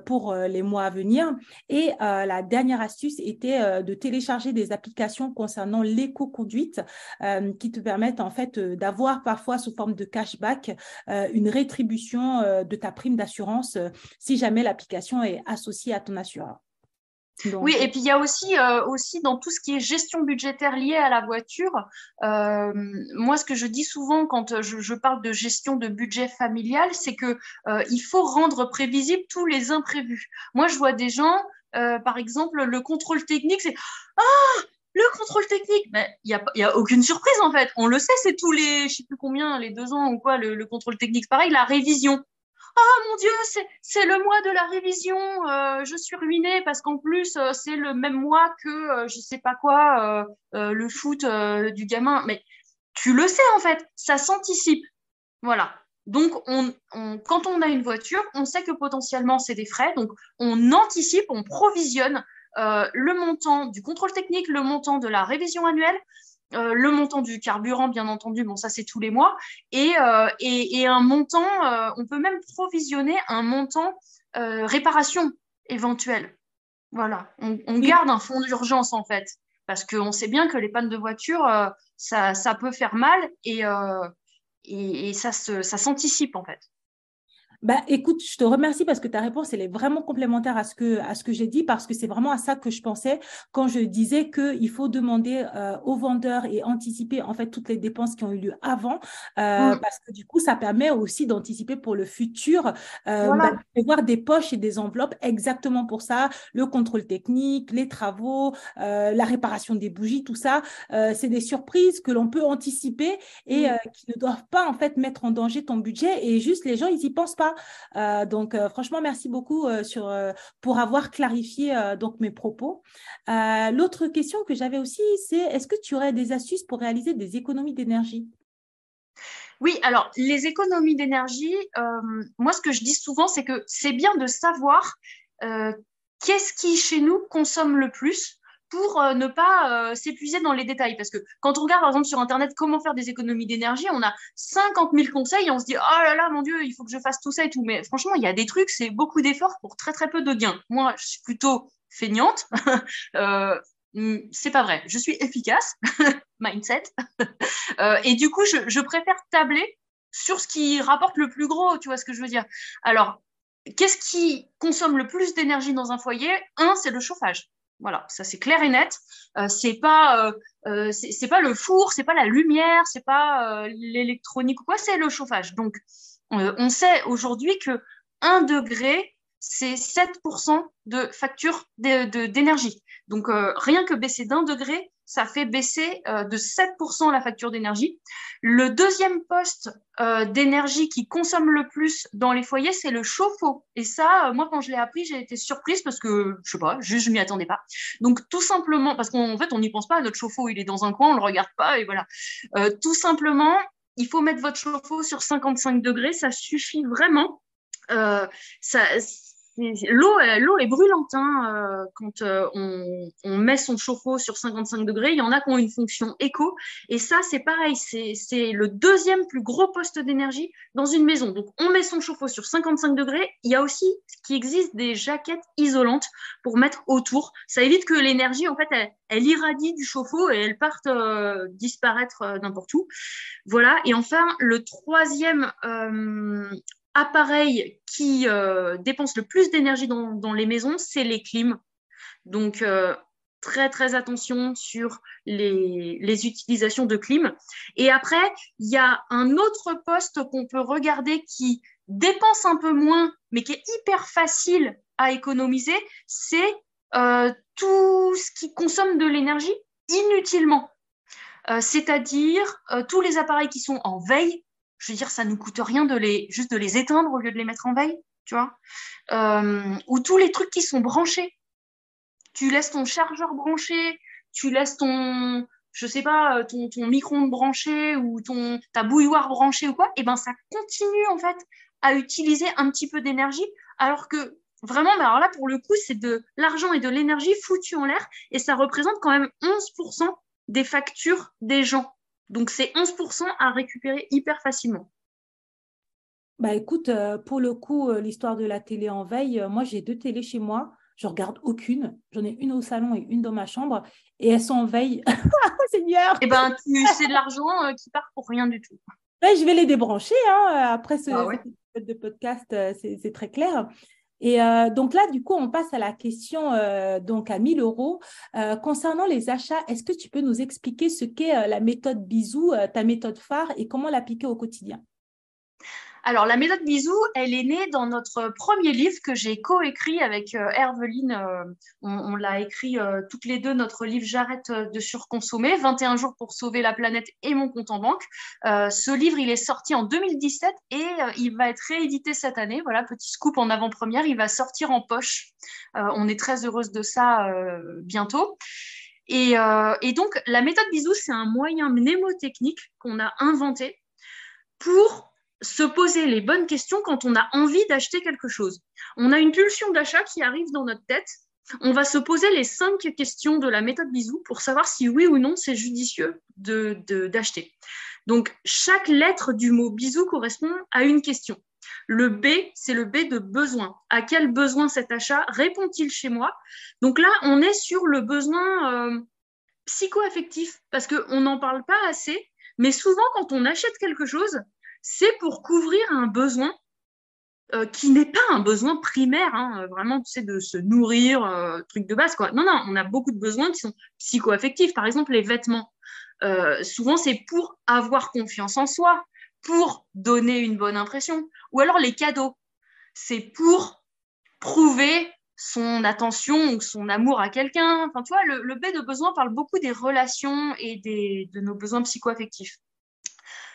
pour les mois à venir. Et la dernière astuce était de télécharger des applications concernant l'éco-conduite qui te permettent en fait d'avoir parfois sous forme de cashback euh, une rétribution euh, de ta prime d'assurance euh, si jamais l'application est associée à ton assureur. oui, et puis il y a aussi, aussi dans tout ce qui est gestion budgétaire liée à la voiture, moi ce que je dis souvent quand je, parle de gestion de budget familial, c'est que il faut rendre prévisible tous les imprévus. Moi je vois des gens, par exemple, le contrôle technique, c'est ah le contrôle technique, il n'y a, y a aucune surprise en fait. On le sait, c'est tous les, je sais plus combien, les deux ans ou quoi, le, contrôle technique. Pareil, la révision. Oh mon Dieu, c'est le mois de la révision. Euh, je suis ruinée parce qu'en plus, euh, c'est le même mois que, euh, je sais pas quoi, le foot du gamin. Mais tu le sais en fait, ça s'anticipe. Voilà. Donc, on, quand on a une voiture, on sait que potentiellement c'est des frais. Donc, on anticipe, on provisionne euh, le montant du contrôle technique, le montant de la révision annuelle, euh, le montant du carburant, bien entendu, bon, ça c'est tous les mois, et, euh, et, un montant, on peut même provisionner un montant réparation éventuelle. Voilà, on, garde un fonds d'urgence en fait, parce qu'on sait bien que les pannes de voiture, ça, ça, peut faire mal et, et, ça, ça s'anticipe en fait. Bah, écoute, je te remercie parce que ta réponse, elle est vraiment complémentaire à ce que, à ce que j'ai dit, parce que c'est vraiment à ça que je pensais quand je disais qu'il faut demander euh, aux vendeurs et anticiper en fait toutes les dépenses qui ont eu lieu avant, euh, mm. parce que du coup, ça permet aussi d'anticiper pour le futur, euh, bah, de voir des poches et des enveloppes exactement pour ça, le contrôle technique, les travaux, la réparation des bougies, tout ça, c'est des surprises que l'on peut anticiper et mm. qui ne doivent pas en fait mettre en danger ton budget et juste les gens, ils y pensent pas. Euh, donc, euh, franchement, merci beaucoup euh, pour avoir clarifié donc mes propos. L'autre question que j'avais aussi, c'est est-ce que tu aurais des astuces pour réaliser des économies d'énergie? Oui, alors les économies d'énergie, moi ce que je dis souvent, c'est que c'est bien de savoir qu'est-ce qui chez nous consomme le plus pour euh, ne pas euh, s'épuiser dans les détails. Parce que quand on regarde, par exemple, sur Internet, comment faire des économies d'énergie, on a 50 000 conseils et on se dit, oh là là, mon Dieu, il faut que je fasse tout ça et tout. Mais franchement, il y a des trucs, c'est beaucoup d'efforts pour très, très peu de gains. Moi, je suis plutôt feignante. euh, hmm, c'est pas vrai. Je suis efficace, mindset. Euh, et du coup, je préfère tabler sur ce qui rapporte le plus gros, tu vois ce que je veux dire. Alors, qu'est-ce qui consomme le plus d'énergie dans un foyer? Un, c'est le chauffage. Voilà, ça c'est clair et net. Euh, c'est pas, euh, euh c'est pas le four, c'est pas la lumière, c'est pas l'électronique ou quoi, c'est le chauffage. Donc, on sait aujourd'hui que 1 degré, c'est 7% de facture d'énergie. Donc, rien que baisser d'un degré, ça fait baisser euh, de 7% la facture d'énergie. Le deuxième poste euh, d'énergie qui consomme le plus dans les foyers, c'est le chauffe-eau. Et ça, euh, moi, quand je l'ai appris, j'ai été surprise parce que, je sais pas, juste je m'y attendais pas. Donc, tout simplement, parce qu'en fait, on n'y pense pas, notre chauffe-eau, il est dans un coin, on le regarde pas, et voilà. tout simplement, il faut mettre votre chauffe-eau sur 55 degrés, ça suffit vraiment. ça, l'eau, l'eau est brûlante hein, euh, quand euh, on, on, met son chauffe-eau sur 55 degrés. Il y en a qui ont une fonction éco. Et ça, c'est pareil. C'est le deuxième plus gros poste d'énergie dans une maison. Donc, on met son chauffe-eau sur 55 degrés. Il y a aussi ce qui existe des jaquettes isolantes pour mettre autour. Ça évite que l'énergie, en fait, elle, elle, irradie du chauffe-eau et elle parte euh, disparaître n'importe où. Voilà. Et enfin, le troisième appareil qui euh, dépense le plus d'énergie dans, les maisons, c'est les clims. Donc, euh, très, très attention sur les, utilisations de clim. Et après, il y a un autre poste qu'on peut regarder qui dépense un peu moins, mais qui est hyper facile à économiser, c'est euh, tout ce qui consomme de l'énergie inutilement. C'est-à-dire tous les appareils qui sont en veille, je veux dire, ça nous coûte rien de les, juste de les éteindre au lieu de les mettre en veille, tu vois. Euh, ou tous les trucs qui sont branchés. Tu laisses ton chargeur branché, tu laisses ton, je sais pas, euh, ton, ton micro-ondes branché ou ton, ta bouilloire branchée ou quoi, et eh ben ça continue en fait à utiliser un petit peu d'énergie, alors que vraiment, mais alors là pour le coup, c'est de l'argent et de l'énergie foutu en l'air, et ça représente quand même 11% des factures des gens. Donc c'est 11% à récupérer hyper facilement. Bah écoute, euh, pour le coup, euh, l'histoire de la télé en veille, euh, moi j'ai deux télés chez moi. Je regarde aucune. J'en ai une au salon et une dans ma chambre. Et elles sont en veille. Seigneur Eh ben, c'est de l'argent qui part pour rien du tout. je vais les débrancher. Hein, après ce, ah de podcast, c'est très clair. Et euh, donc là, du coup, on passe à la question euh, donc à 1000 euros. Euh, concernant les achats, est-ce que tu peux nous expliquer ce qu'est la méthode bisou, ta méthode phare, et comment l'appliquer au quotidien? Alors, la méthode bisou, elle est née dans notre premier livre que j'ai coécrit avec euh, Herveline. Euh, on, l'a écrit euh, toutes les deux, notre livre J'arrête de surconsommer, 21 jours pour sauver la planète et mon compte en banque. ce livre, il est sorti en 2017 et il va être réédité cette année. Voilà, petit scoop en avant-première, il va sortir en poche. on est très heureuse de ça bientôt. Et, et, donc, la méthode bisou, c'est un moyen mnémotechnique qu'on a inventé pour se poser les bonnes questions quand on a envie d'acheter quelque chose. On a une pulsion d'achat qui arrive dans notre tête. On va se poser les cinq questions de la méthode bisou pour savoir si oui ou non c'est judicieux d'acheter. Donc, chaque lettre du mot bisou correspond à une question. Le B, c'est le B de besoin. À quel besoin cet achat répond-il chez moi? Donc là, on est sur le besoin euh, psycho-affectif parce qu'on n'en parle pas assez. Mais souvent, quand on achète quelque chose, c'est pour couvrir un besoin euh, qui n'est pas un besoin primaire, hein, euh, vraiment, tu de se nourrir, euh, truc de base, quoi. Non, non, on a beaucoup de besoins qui sont psycho-affectifs. Par exemple, les vêtements. souvent, c'est pour avoir confiance en soi, pour donner une bonne impression. Ou alors les cadeaux. C'est pour prouver son attention ou son amour à quelqu'un. Enfin, tu vois, le, le B de besoin parle beaucoup des relations et des, de nos besoins psycho-affectifs.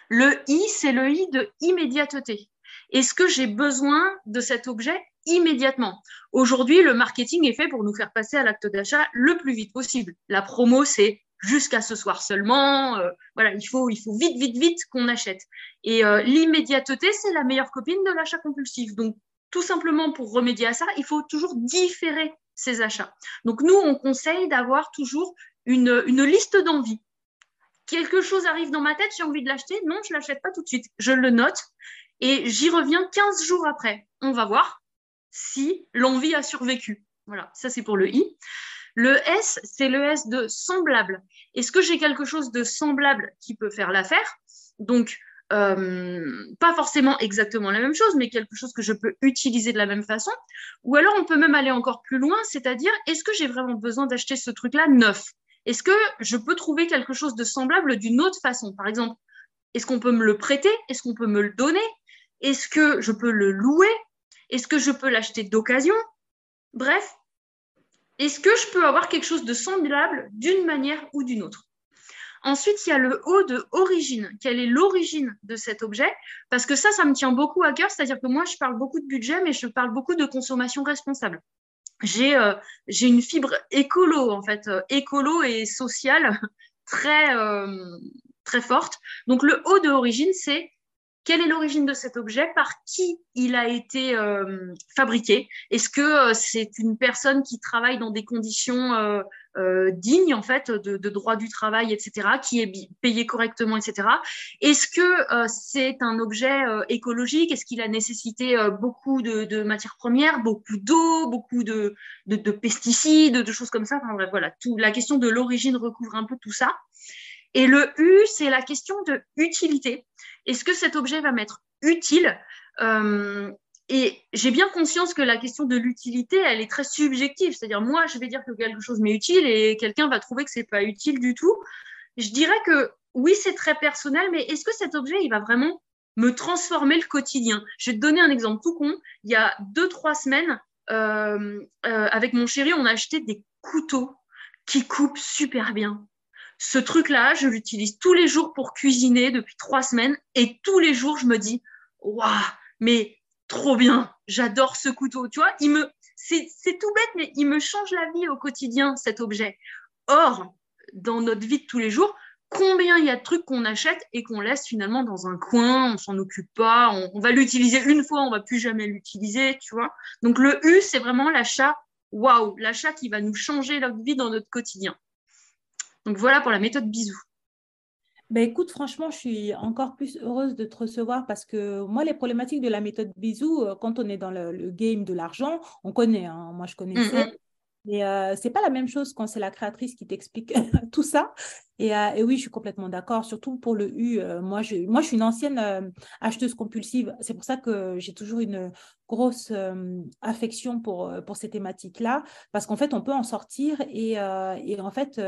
Le I, c'est le I de immédiateté. Est-ce que j'ai besoin de cet objet immédiatement? Aujourd'hui, le marketing est fait pour nous faire passer à l'acte d'achat le plus vite possible. La promo, c'est jusqu'à ce soir seulement. Euh, voilà, il faut, il faut vite, vite, vite qu'on achète. Et euh, l'immédiateté, c'est la meilleure copine de l'achat compulsif. Donc, tout simplement pour remédier à ça, il faut toujours différer ces achats. Donc, nous, on conseille d'avoir toujours une, une liste d'envie quelque chose arrive dans ma tête, j'ai envie de l'acheter, non, je ne l'achète pas tout de suite. Je le note et j'y reviens 15 jours après. On va voir si l'envie a survécu. Voilà, ça c'est pour le I. Le S, c'est le S de semblable. Est-ce que j'ai quelque chose de semblable qui peut faire l'affaire? Donc, euh, pas forcément exactement la même chose, mais quelque chose que je peux utiliser de la même façon. Ou alors, on peut même aller encore plus loin, c'est-à-dire, est-ce que j'ai vraiment besoin d'acheter ce truc-là neuf? Est-ce que je peux trouver quelque chose de semblable d'une autre façon? Par exemple, est-ce qu'on peut me le prêter? Est-ce qu'on peut me le donner? Est-ce que je peux le louer? Est-ce que je peux l'acheter d'occasion? Bref, est-ce que je peux avoir quelque chose de semblable d'une manière ou d'une autre? Ensuite, il y a le O de origine. Quelle est l'origine de cet objet? Parce que ça, ça me tient beaucoup à cœur. C'est-à-dire que moi, je parle beaucoup de budget, mais je parle beaucoup de consommation responsable j'ai euh, une fibre écolo en fait, euh, écolo et sociale très euh, très forte. Donc le haut de origine, c'est quelle est l'origine de cet objet, par qui il a été euh, fabriqué. Est-ce que euh, c'est une personne qui travaille dans des conditions euh, dignes en fait de, droit du travail, etc., qui est payé correctement, etc. Est-ce que c'est un objet écologique? Est-ce qu'il a nécessité beaucoup de, matières premières, beaucoup d'eau, beaucoup de, pesticides, de choses comme ça? Enfin, bref, voilà, la question de l'origine recouvre un peu tout ça. Et le U, c'est la question de utilité. Est-ce que cet objet va m'être utile euh, Et j'ai bien conscience que la question de l'utilité, elle est très subjective. C'est-à-dire, moi, je vais dire que quelque chose m'est utile et quelqu'un va trouver que c'est pas utile du tout. Je dirais que oui, c'est très personnel, mais est-ce que cet objet, il va vraiment me transformer le quotidien? Je vais te donner un exemple tout con. Il y a deux, trois semaines, euh, euh, avec mon chéri, on a acheté des couteaux qui coupent super bien. Ce truc-là, je l'utilise tous les jours pour cuisiner depuis trois semaines et tous les jours, je me dis, waouh, mais trop bien, j'adore ce couteau. Tu vois, il me, c'est tout bête, mais il me change la vie au quotidien, cet objet. Or, dans notre vie de tous les jours, combien il y a de trucs qu'on achète et qu'on laisse finalement dans un coin, on s'en occupe pas, on, on va l'utiliser une fois, on va plus jamais l'utiliser, tu vois. Donc le U, c'est vraiment l'achat, waouh, l'achat qui va nous changer notre vie dans notre quotidien. Donc voilà pour la méthode bisou. Ben écoute, franchement, je suis encore plus heureuse de te recevoir parce que moi, les problématiques de la méthode bisou, euh, quand on est dans le, game de l'argent, on connaît. Hein. Moi, je connaissais. Mm, mm. Mais euh, c'est pas la même chose quand c'est la créatrice qui t'explique tout ça. Euh, et, oui, je suis complètement d'accord, surtout pour le U. Euh, moi, je, moi, je suis une ancienne acheteuse compulsive. C'est pour ça que j'ai toujours une grosse affection pour, pour ces thématiques-là, parce qu'en fait, on peut en sortir et, et en fait,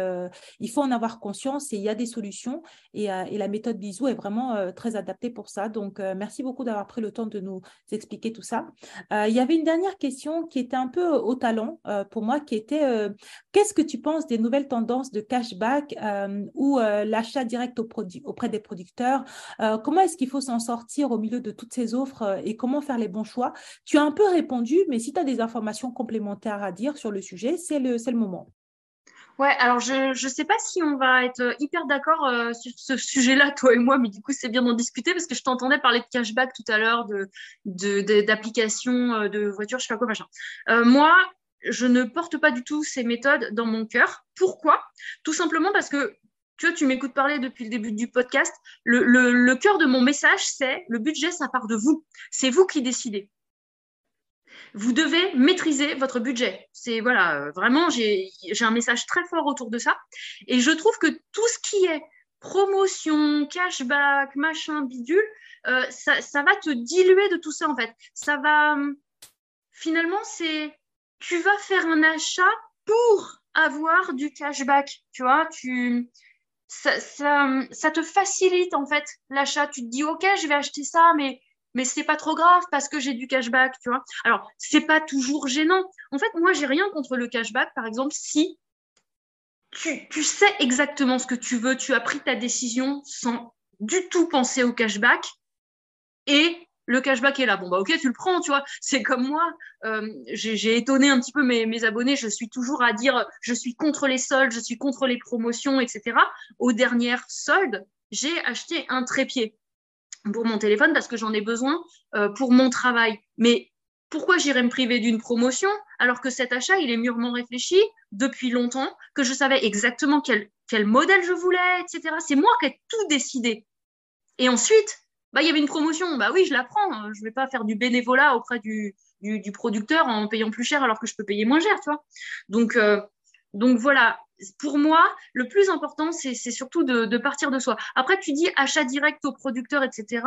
il faut en avoir conscience et il y a des solutions. Et, et la méthode Bisou est vraiment très adaptée pour ça. Donc, merci beaucoup d'avoir pris le temps de nous expliquer tout ça. il y avait une dernière question qui était un peu au talent pour moi, qui était qu'est-ce que tu penses des nouvelles tendances de cashback ou l'achat direct auprès des producteurs Comment est-ce qu'il faut s'en sortir au milieu de toutes ces offres et comment faire les bons choix? Tu as un peu répondu, mais si tu as des informations complémentaires à dire sur le sujet, c'est le, le moment. Ouais, alors je ne sais pas si on va être hyper d'accord euh, sur ce sujet-là, toi et moi, mais du coup, c'est bien d'en discuter parce que je t'entendais parler de cashback tout à l'heure, d'applications de, de, de, voitures, je sais pas quoi, machin. Euh, moi, je ne porte pas du tout ces méthodes dans mon cœur. Pourquoi? Tout simplement parce que tu tu m'écoutes parler depuis le début du podcast. Le, cœur de mon message, c'est le budget, ça part de vous. C'est vous qui décidez vous devez maîtriser votre budget. C'est voilà, vraiment, j'ai un message très fort autour de ça. Et je trouve que tout ce qui est promotion, cashback, machin, bidule, euh, ça, ça, va te diluer de tout ça en fait. Ça va, finalement, c'est, tu vas faire un achat pour avoir du cashback, tu vois, tu, ça, ça, ça te facilite en fait l'achat. Tu te dis, ok, je vais acheter ça, mais mais c'est pas trop grave parce que j'ai du cashback, tu vois. Alors, c'est pas toujours gênant. En fait, moi, j'ai rien contre le cashback, par exemple, si tu, tu, sais exactement ce que tu veux, tu as pris ta décision sans du tout penser au cashback et le cashback est là. Bon, bah, ok, tu le prends, tu vois. C'est comme moi, euh, j'ai étonné un petit peu mes, abonnés. Je suis toujours à dire, je suis contre les soldes, je suis contre les promotions, etc. Aux dernières soldes, j'ai acheté un trépied pour mon téléphone parce que j'en ai besoin euh, pour mon travail. Mais pourquoi j'irais me priver d'une promotion alors que cet achat, il est mûrement réfléchi depuis longtemps, que je savais exactement quel, quel modèle je voulais, etc. C'est moi qui ai tout décidé. Et ensuite, bah, il y avait une promotion. Bah oui, je la prends. Je vais pas faire du bénévolat auprès du, du, du producteur en payant plus cher alors que je peux payer moins cher, tu vois. Donc, euh, donc voilà, pour moi, le plus important, c'est surtout de, partir de soi. Après, tu dis achat direct au producteur, etc.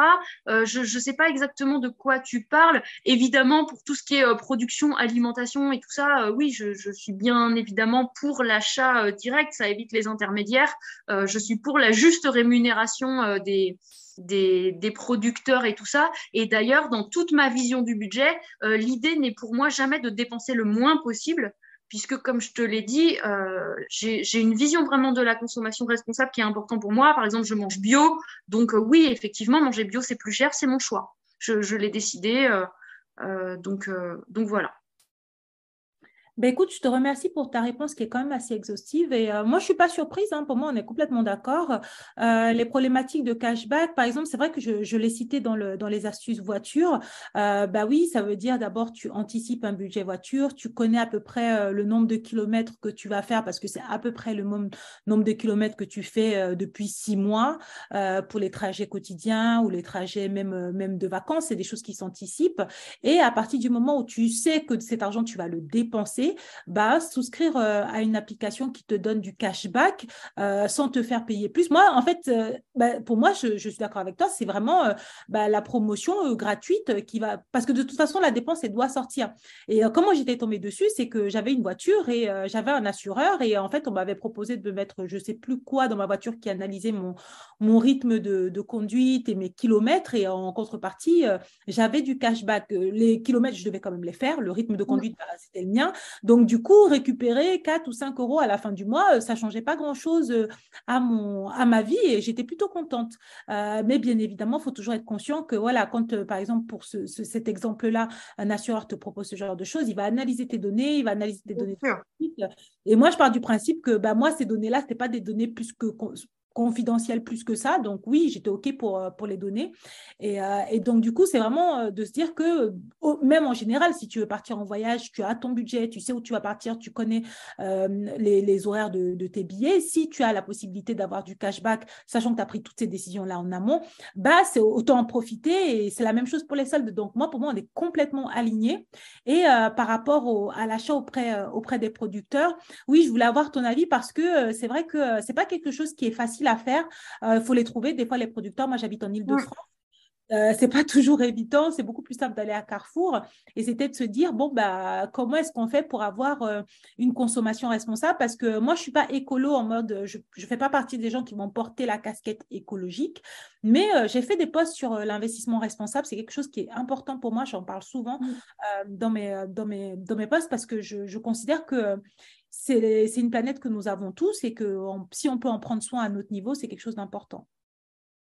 Euh, je ne sais pas exactement de quoi tu parles. Évidemment, pour tout ce qui est euh, production, alimentation et tout ça, euh, oui, je, suis bien évidemment pour l'achat direct. Ça évite les intermédiaires. je suis pour la juste rémunération des, des, des, producteurs et tout ça. Et d'ailleurs, dans toute ma vision du budget, l'idée n'est pour moi jamais de dépenser le moins possible, puisque comme je te l'ai dit, euh, j'ai une vision vraiment de la consommation responsable qui est important pour moi. Par exemple, je mange bio, donc euh, oui, effectivement, manger bio, c'est plus cher, c'est mon choix. Je, l'ai décidé, euh, donc, donc voilà. Ben écoute, je te remercie pour ta réponse qui est quand même assez exhaustive. Et euh, moi, je suis pas surprise. Hein. pour moi, on est complètement d'accord. Euh, les problématiques de cashback, par exemple, c'est vrai que je, je l'ai cité dans, le, dans les astuces voiture. Euh, bah oui, ça veut dire d'abord, tu anticipes un budget voiture. Tu connais à peu près euh, le nombre de kilomètres que tu vas faire parce que c'est à peu près le nombre de kilomètres que tu fais euh, depuis six mois pour les trajets quotidiens ou les trajets même, même de vacances. C'est des choses qui s'anticipent. Et à partir du moment où tu sais que cet argent, tu vas le dépenser, bah, souscrire euh, à une application qui te donne du cashback euh, sans te faire payer plus. Moi, en fait, euh, bah, pour moi, je, suis d'accord avec toi, c'est vraiment bah, la promotion gratuite qui va. Parce que de toute façon, la dépense, elle doit sortir. Et comment j'étais tombée dessus, c'est que j'avais une voiture et j'avais un assureur et en fait, on m'avait proposé de me mettre je sais plus quoi dans ma voiture qui analysait mon, mon rythme de, de conduite et mes kilomètres. Et en contrepartie, j'avais du cashback. Les kilomètres, je devais quand même les faire. Le rythme de conduite, bah, c'était le mien. Donc, du coup, récupérer 4 ou 5 euros à la fin du mois, euh, ça ne changeait pas grand-chose euh, à, mon, à ma vie et j'étais plutôt contente. Euh, mais bien évidemment, il faut toujours être conscient que, voilà, quand, par exemple, pour ce, cet exemple-là, un assureur te propose ce genre de choses, il va analyser tes données, il va analyser tes données. Et moi, je pars du principe que bah, moi, ces données-là, ce pas des données plus que confidentiel plus que ça. Donc oui, j'étais OK pour, euh, les donner. Et, euh, et donc du coup, c'est vraiment euh, de se dire que même en général, si tu veux partir en voyage, tu as ton budget, tu sais où tu vas partir, tu connais les, horaires de, tes billets. Si tu as la possibilité d'avoir du cashback, sachant que tu as pris toutes ces décisions-là en amont, bah, c'est autant en profiter. Et c'est la même chose pour les soldes. Donc moi, pour moi, on est complètement aligné. Et par rapport à l'achat auprès, des producteurs, oui, je voulais avoir ton avis parce que c'est vrai que c'est pas quelque chose qui est facile à faire. Il euh, faut les trouver. Des fois, les producteurs, moi j'habite en Ile-de-France. Euh, c'est pas toujours évident, c'est beaucoup plus simple d'aller à Carrefour et c'était de se dire bon bah comment est-ce qu'on fait pour avoir euh, une consommation responsable? Parce que moi je suis pas écolo en mode je je fais pas partie des gens qui vont porter la casquette écologique mais j'ai fait des posts sur l'investissement responsable c'est quelque chose qui est important pour moi j'en parle souvent mmh. dans mes dans mes dans mes posts parce que je, je considère que c'est une planète que nous avons tous et que si on peut en prendre soin à notre niveau, c'est quelque chose d'important.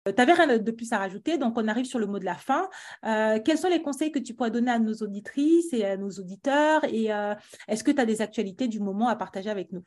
Euh, tu n'avais rien de plus à rajouter, donc on arrive sur le mot de la fin. Euh, quels sont les conseils que tu pourrais donner à nos auditrices et à nos auditeurs? Et euh, est-ce que tu as des actualités du moment à partager avec nous?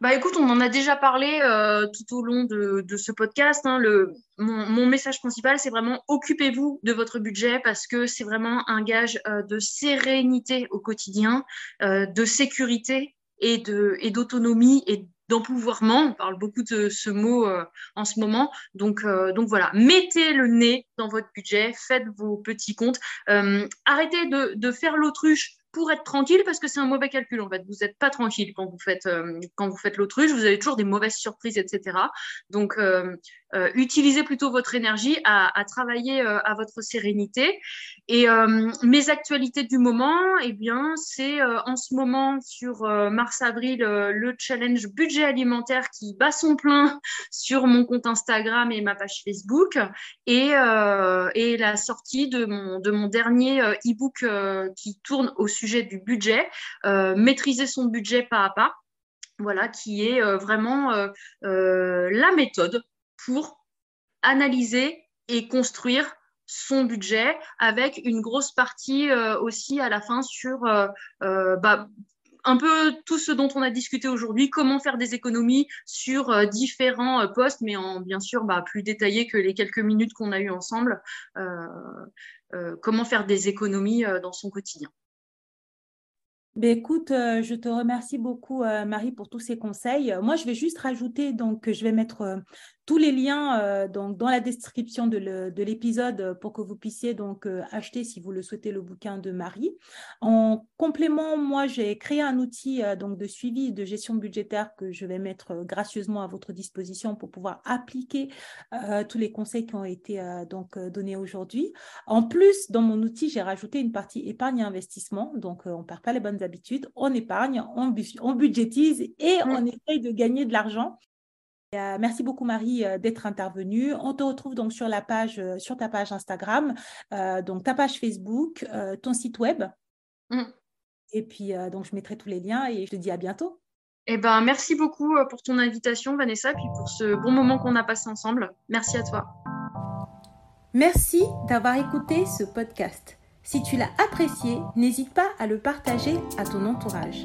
Bah écoute, on en a déjà parlé euh, tout au long de, ce podcast. Hein. le, mon, message principal, c'est vraiment occupez-vous de votre budget parce que c'est vraiment un gage euh, de sérénité au quotidien, euh, de sécurité et de et d'autonomie et d'empouvoirment. On parle beaucoup de ce mot en ce moment. Donc, donc voilà, mettez le nez dans votre budget, faites vos petits comptes. arrêtez de, de faire l'autruche pour être tranquille parce que c'est un mauvais calcul en fait. Vous n'êtes pas tranquille quand vous faites euh, quand vous faites l'autruche, vous avez toujours des mauvaises surprises, etc. Donc euh, euh, utilisez plutôt votre énergie à, travailler à votre sérénité. Et mes actualités du moment, eh bien c'est en ce moment sur mars-avril le challenge budget alimentaire qui bat son plein sur mon compte Instagram et ma page Facebook et, et la sortie de mon de mon dernier e-book qui tourne au sujet du budget, euh, maîtriser son budget pas à pas, voilà, qui est euh, vraiment euh, la méthode pour analyser et construire son budget avec une grosse partie aussi à la fin sur bah, un peu tout ce dont on a discuté aujourd'hui, comment faire des économies sur différents postes, mais en bien sûr bah, plus détaillé que les quelques minutes qu'on a eues ensemble, comment faire des économies dans son quotidien. Ben, écoute, euh, je te remercie beaucoup, euh, Marie, pour tous ces conseils. Moi, je vais juste rajouter, donc, je vais mettre euh, tous les liens euh, donc, dans la description de l'épisode euh, pour que vous puissiez donc euh, acheter, si vous le souhaitez, le bouquin de Marie. En complément, moi, j'ai créé un outil donc, de suivi de gestion budgétaire que je vais mettre gracieusement à votre disposition pour pouvoir appliquer tous les conseils qui ont été donc donnés aujourd'hui. En plus, dans mon outil, j'ai rajouté une partie épargne et investissement. Donc, on ne perd pas les bonnes habitudes, on épargne, on, on budgétise et mmh. on essaye de gagner de l'argent. Euh, merci beaucoup Marie euh, d'être intervenue. On te retrouve donc sur la page, euh, sur ta page Instagram, donc ta page Facebook, ton site web. Mm. Et puis donc je mettrai tous les liens et je te dis à bientôt. Eh ben merci beaucoup pour ton invitation Vanessa, puis pour ce bon moment qu'on a passé ensemble. Merci à toi. Merci d'avoir écouté ce podcast. Si tu l'as apprécié, n'hésite pas à le partager à ton entourage.